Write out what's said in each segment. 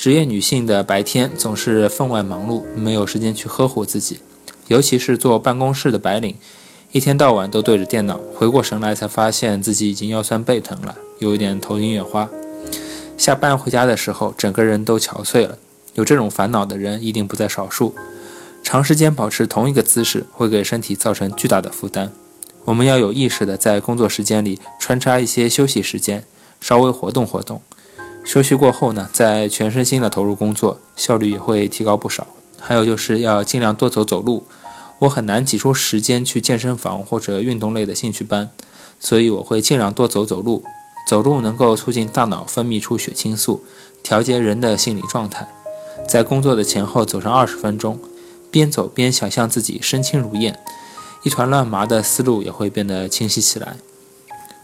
职业女性的白天总是分外忙碌，没有时间去呵护自己，尤其是坐办公室的白领，一天到晚都对着电脑，回过神来才发现自己已经腰酸背疼了，有一点头晕眼花。下班回家的时候，整个人都憔悴了。有这种烦恼的人一定不在少数。长时间保持同一个姿势，会给身体造成巨大的负担。我们要有意识的在工作时间里穿插一些休息时间，稍微活动活动。休息过后呢，再全身心的投入工作，效率也会提高不少。还有就是要尽量多走走路。我很难挤出时间去健身房或者运动类的兴趣班，所以我会尽量多走走路。走路能够促进大脑分泌出血清素，调节人的心理状态。在工作的前后走上二十分钟，边走边想象自己身轻如燕，一团乱麻的思路也会变得清晰起来。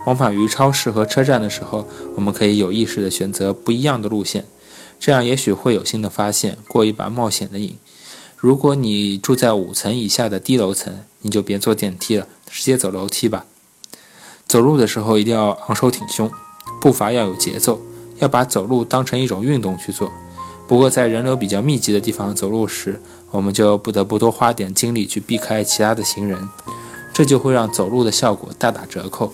往返于超市和车站的时候，我们可以有意识地选择不一样的路线，这样也许会有新的发现，过一把冒险的瘾。如果你住在五层以下的低楼层，你就别坐电梯了，直接走楼梯吧。走路的时候一定要昂首挺胸，步伐要有节奏，要把走路当成一种运动去做。不过在人流比较密集的地方走路时，我们就不得不多花点精力去避开其他的行人，这就会让走路的效果大打折扣。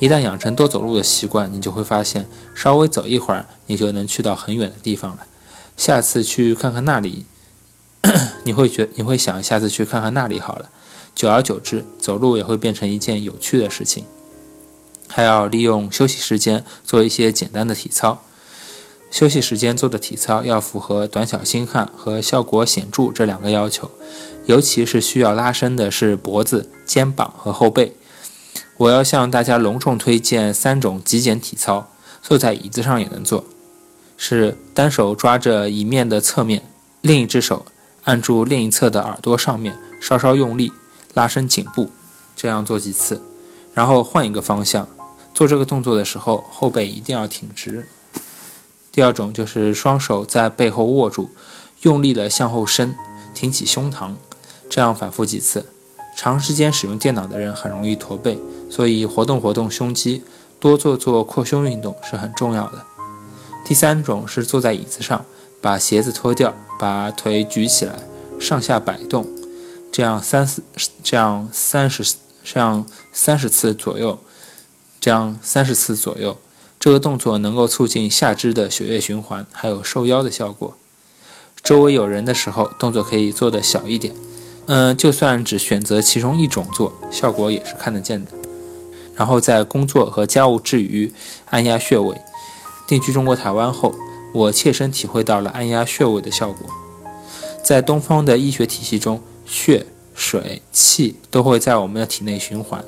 一旦养成多走路的习惯，你就会发现，稍微走一会儿，你就能去到很远的地方了。下次去看看那里，你会觉你会想下次去看看那里好了。久而久之，走路也会变成一件有趣的事情。还要利用休息时间做一些简单的体操。休息时间做的体操要符合短小精悍和效果显著这两个要求，尤其是需要拉伸的是脖子、肩膀和后背。我要向大家隆重推荐三种极简体操，坐在椅子上也能做。是单手抓着椅面的侧面，另一只手按住另一侧的耳朵上面，稍稍用力拉伸颈部，这样做几次，然后换一个方向。做这个动作的时候，后背一定要挺直。第二种就是双手在背后握住，用力的向后伸，挺起胸膛，这样反复几次。长时间使用电脑的人很容易驼背。所以，活动活动胸肌，多做做扩胸运动是很重要的。第三种是坐在椅子上，把鞋子脱掉，把腿举起来，上下摆动，这样三四，这样三十，这样三十次左右，这样三十次左右。这个动作能够促进下肢的血液循环，还有瘦腰的效果。周围有人的时候，动作可以做的小一点。嗯，就算只选择其中一种做，效果也是看得见的。然后在工作和家务之余，按压穴位。定居中国台湾后，我切身体会到了按压穴位的效果。在东方的医学体系中，血、水、气都会在我们的体内循环，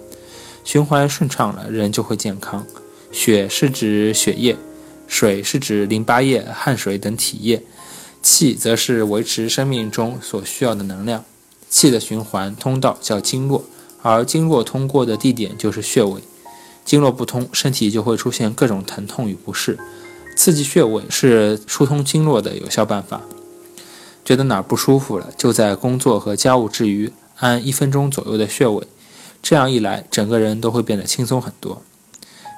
循环顺畅了，人就会健康。血是指血液，水是指淋巴液、汗水等体液，气则是维持生命中所需要的能量。气的循环通道叫经络。而经络通过的地点就是穴位，经络不通，身体就会出现各种疼痛与不适。刺激穴位是疏通经络的有效办法。觉得哪儿不舒服了，就在工作和家务之余按一分钟左右的穴位，这样一来，整个人都会变得轻松很多。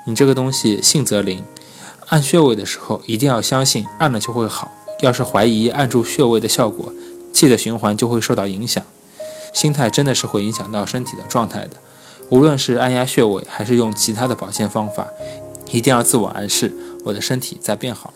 你这个东西信则灵，按穴位的时候一定要相信按了就会好。要是怀疑按住穴位的效果，气的循环就会受到影响。心态真的是会影响到身体的状态的，无论是按压穴位，还是用其他的保健方法，一定要自我暗示，我的身体在变好。